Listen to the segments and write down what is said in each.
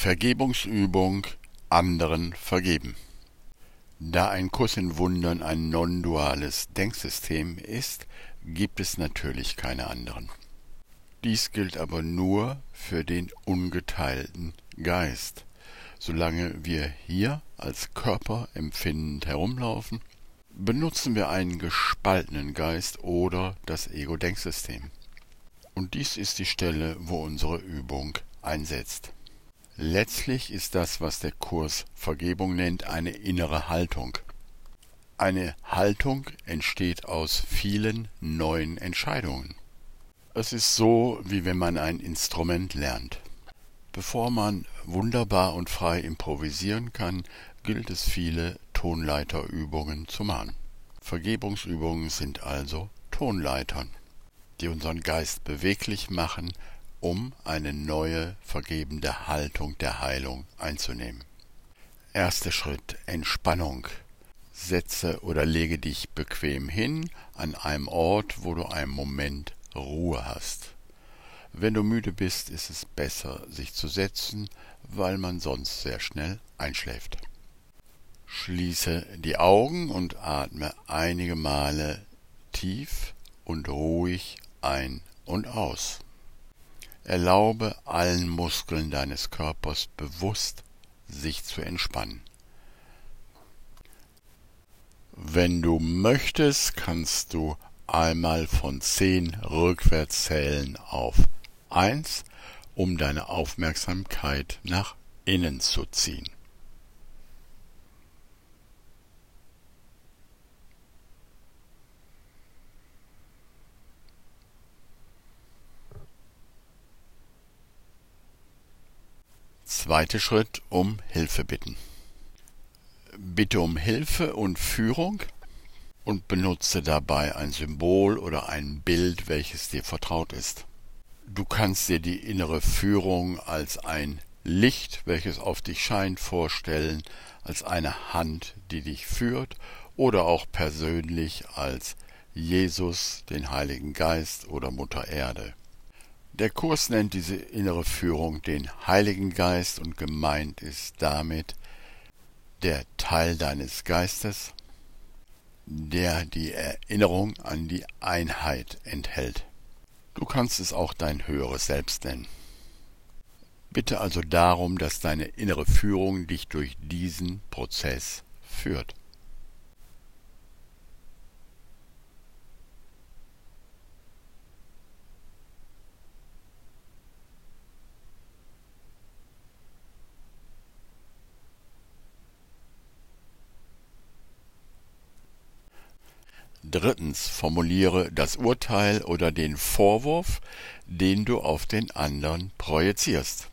Vergebungsübung anderen vergeben. Da ein Kurs in Wundern ein non-duales Denksystem ist, gibt es natürlich keine anderen. Dies gilt aber nur für den ungeteilten Geist. Solange wir hier als Körper empfindend herumlaufen, benutzen wir einen gespaltenen Geist oder das Ego-Denksystem. Und dies ist die Stelle, wo unsere Übung einsetzt. Letztlich ist das, was der Kurs Vergebung nennt, eine innere Haltung. Eine Haltung entsteht aus vielen neuen Entscheidungen. Es ist so, wie wenn man ein Instrument lernt. Bevor man wunderbar und frei improvisieren kann, gilt es viele Tonleiterübungen zu machen. Vergebungsübungen sind also Tonleitern, die unseren Geist beweglich machen um eine neue vergebende Haltung der Heilung einzunehmen. Erster Schritt Entspannung. Setze oder lege dich bequem hin an einem Ort, wo du einen Moment Ruhe hast. Wenn du müde bist, ist es besser, sich zu setzen, weil man sonst sehr schnell einschläft. Schließe die Augen und atme einige Male tief und ruhig ein und aus. Erlaube allen Muskeln deines Körpers bewusst sich zu entspannen. Wenn du möchtest, kannst du einmal von zehn rückwärts zählen auf eins, um deine Aufmerksamkeit nach innen zu ziehen. Zweiter Schritt um Hilfe bitten. Bitte um Hilfe und Führung und benutze dabei ein Symbol oder ein Bild, welches dir vertraut ist. Du kannst dir die innere Führung als ein Licht, welches auf dich scheint, vorstellen, als eine Hand, die dich führt, oder auch persönlich als Jesus, den Heiligen Geist oder Mutter Erde. Der Kurs nennt diese innere Führung den Heiligen Geist und gemeint ist damit der Teil deines Geistes, der die Erinnerung an die Einheit enthält. Du kannst es auch dein höheres Selbst nennen. Bitte also darum, dass deine innere Führung dich durch diesen Prozess führt. Drittens formuliere das Urteil oder den Vorwurf, den du auf den anderen projizierst.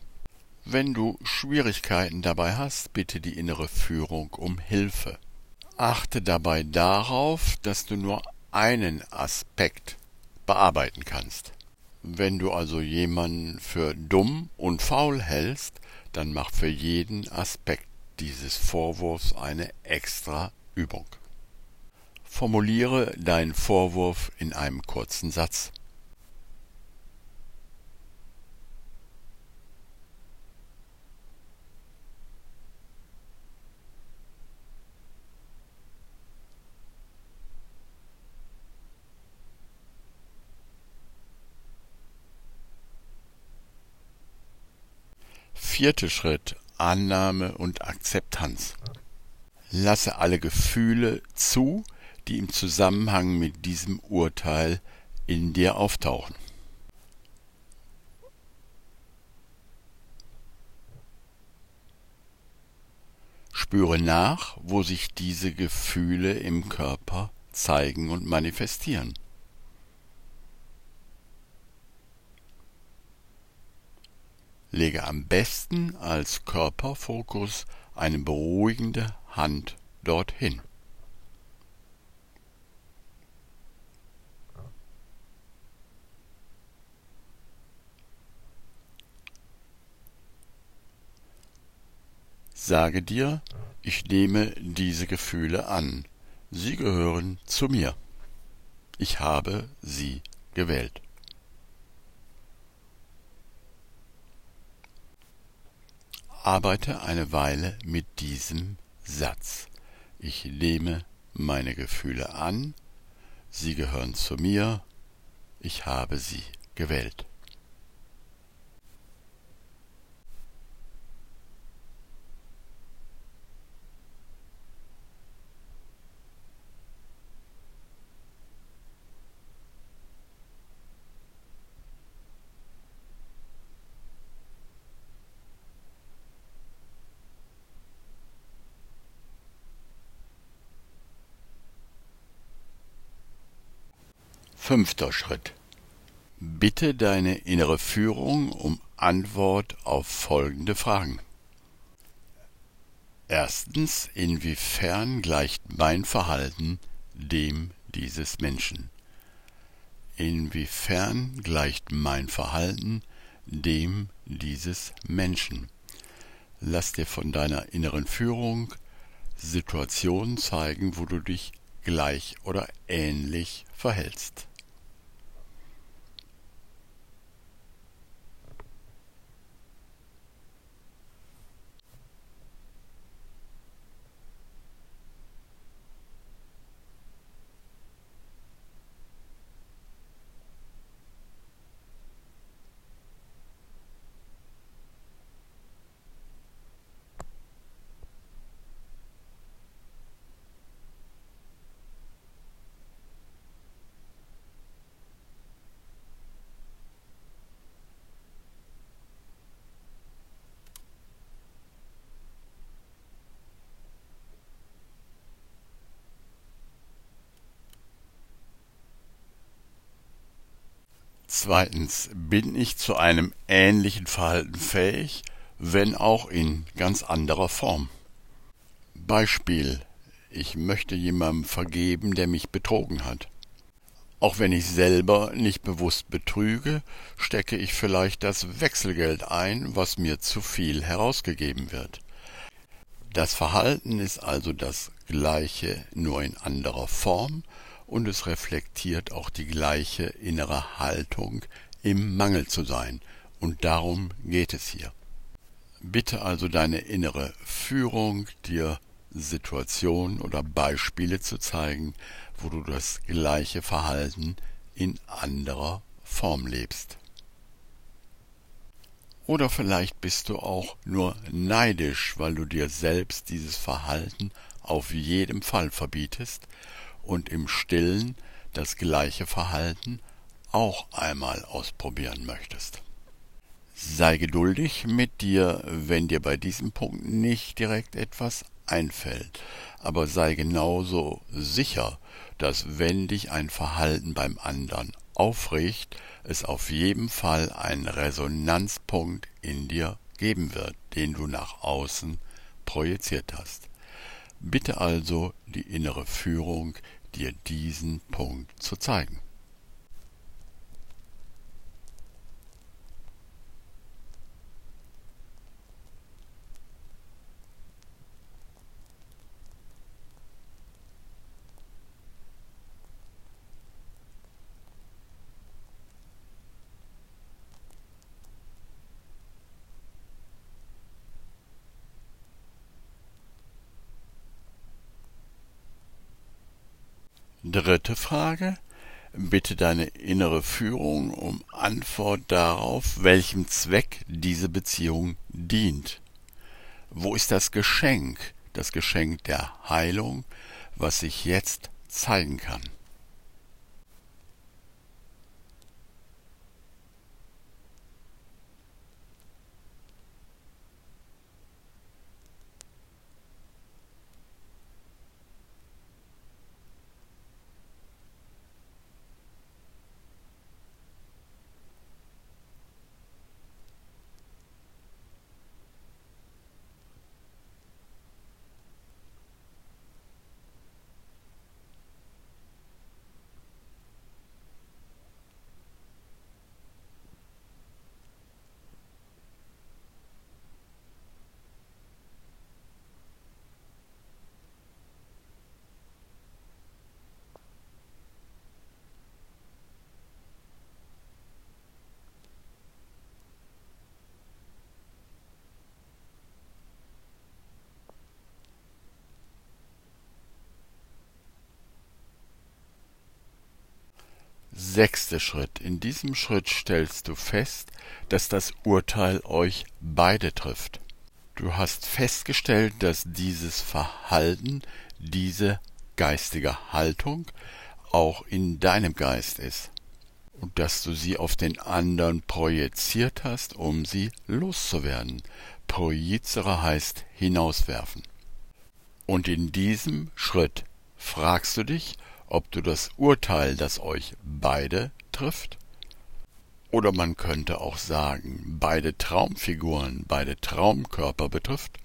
Wenn du Schwierigkeiten dabei hast, bitte die innere Führung um Hilfe. Achte dabei darauf, dass du nur einen Aspekt bearbeiten kannst. Wenn du also jemanden für dumm und faul hältst, dann mach für jeden Aspekt dieses Vorwurfs eine extra Übung. Formuliere deinen Vorwurf in einem kurzen Satz. Vierter Schritt Annahme und Akzeptanz. Lasse alle Gefühle zu, die im Zusammenhang mit diesem Urteil in dir auftauchen. Spüre nach, wo sich diese Gefühle im Körper zeigen und manifestieren. Lege am besten als Körperfokus eine beruhigende Hand dorthin. Sage dir, ich nehme diese Gefühle an. Sie gehören zu mir. Ich habe sie gewählt. Arbeite eine Weile mit diesem Satz. Ich nehme meine Gefühle an, sie gehören zu mir, ich habe sie gewählt. Fünfter Schritt. Bitte deine innere Führung um Antwort auf folgende Fragen. Erstens, inwiefern gleicht mein Verhalten dem dieses Menschen? Inwiefern gleicht mein Verhalten dem dieses Menschen? Lass dir von deiner inneren Führung Situationen zeigen, wo du dich gleich oder ähnlich verhältst. Zweitens, bin ich zu einem ähnlichen Verhalten fähig, wenn auch in ganz anderer Form? Beispiel, ich möchte jemandem vergeben, der mich betrogen hat. Auch wenn ich selber nicht bewusst betrüge, stecke ich vielleicht das Wechselgeld ein, was mir zu viel herausgegeben wird. Das Verhalten ist also das gleiche, nur in anderer Form, und es reflektiert auch die gleiche innere Haltung, im Mangel zu sein, und darum geht es hier. Bitte also deine innere Führung, dir Situationen oder Beispiele zu zeigen, wo du das gleiche Verhalten in anderer Form lebst. Oder vielleicht bist du auch nur neidisch, weil du dir selbst dieses Verhalten auf jeden Fall verbietest und im stillen das gleiche Verhalten auch einmal ausprobieren möchtest. Sei geduldig mit dir, wenn dir bei diesem Punkt nicht direkt etwas einfällt, aber sei genauso sicher, dass wenn dich ein Verhalten beim anderen aufregt, es auf jeden Fall einen Resonanzpunkt in dir geben wird, den du nach außen projiziert hast. Bitte also die innere Führung, dir diesen Punkt zu zeigen. Dritte Frage. Bitte deine innere Führung um Antwort darauf, welchem Zweck diese Beziehung dient. Wo ist das Geschenk, das Geschenk der Heilung, was sich jetzt zeigen kann? Sechster Schritt. In diesem Schritt stellst du fest, dass das Urteil euch beide trifft. Du hast festgestellt, dass dieses Verhalten, diese geistige Haltung auch in deinem Geist ist und dass du sie auf den anderen projiziert hast, um sie loszuwerden. Projizere heißt hinauswerfen. Und in diesem Schritt fragst du dich, ob du das Urteil, das euch beide trifft, oder man könnte auch sagen, beide Traumfiguren, beide Traumkörper betrifft,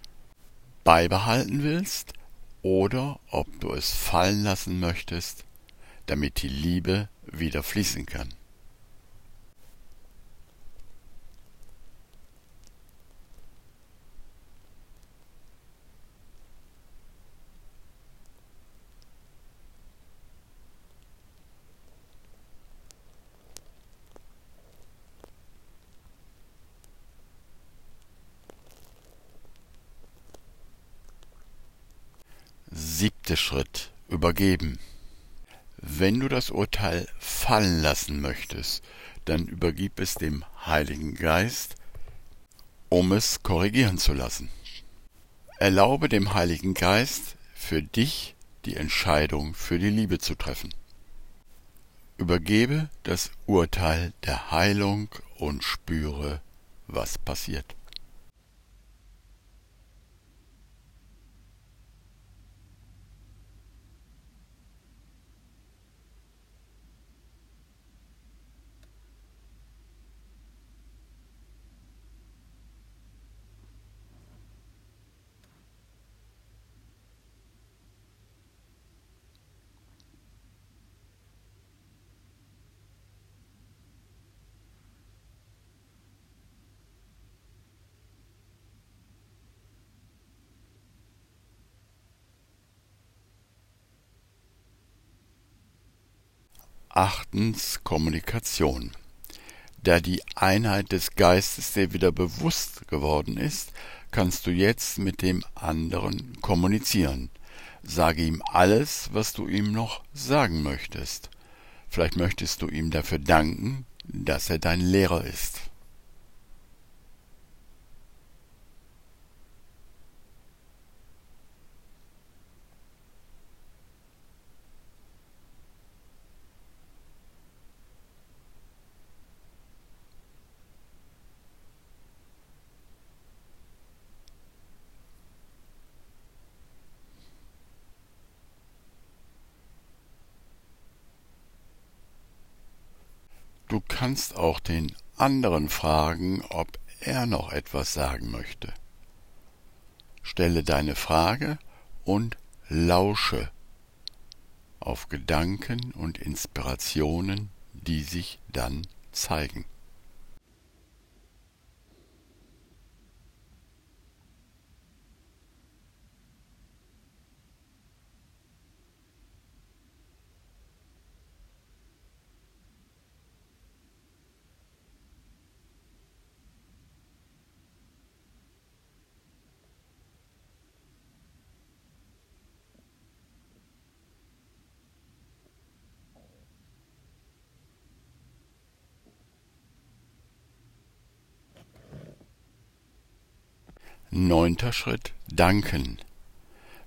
beibehalten willst, oder ob du es fallen lassen möchtest, damit die Liebe wieder fließen kann. Siebter Schritt Übergeben. Wenn du das Urteil fallen lassen möchtest, dann übergib es dem Heiligen Geist, um es korrigieren zu lassen. Erlaube dem Heiligen Geist, für dich die Entscheidung für die Liebe zu treffen. Übergebe das Urteil der Heilung und spüre, was passiert. Achtens Kommunikation. Da die Einheit des Geistes dir wieder bewusst geworden ist, kannst du jetzt mit dem anderen kommunizieren. Sage ihm alles, was du ihm noch sagen möchtest. Vielleicht möchtest du ihm dafür danken, dass er dein Lehrer ist. Du kannst auch den anderen fragen, ob er noch etwas sagen möchte. Stelle deine Frage und lausche auf Gedanken und Inspirationen, die sich dann zeigen. Neunter Schritt Danken.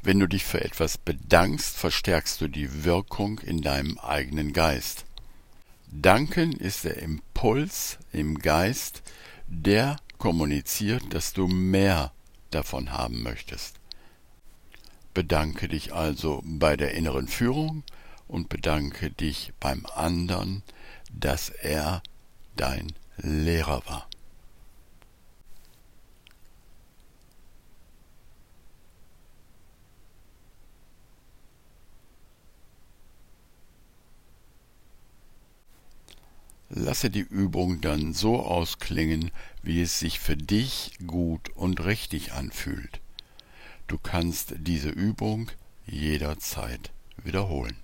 Wenn du dich für etwas bedankst, verstärkst du die Wirkung in deinem eigenen Geist. Danken ist der Impuls im Geist, der kommuniziert, dass du mehr davon haben möchtest. Bedanke dich also bei der inneren Führung und bedanke dich beim anderen, dass er dein Lehrer war. Lasse die Übung dann so ausklingen, wie es sich für dich gut und richtig anfühlt. Du kannst diese Übung jederzeit wiederholen.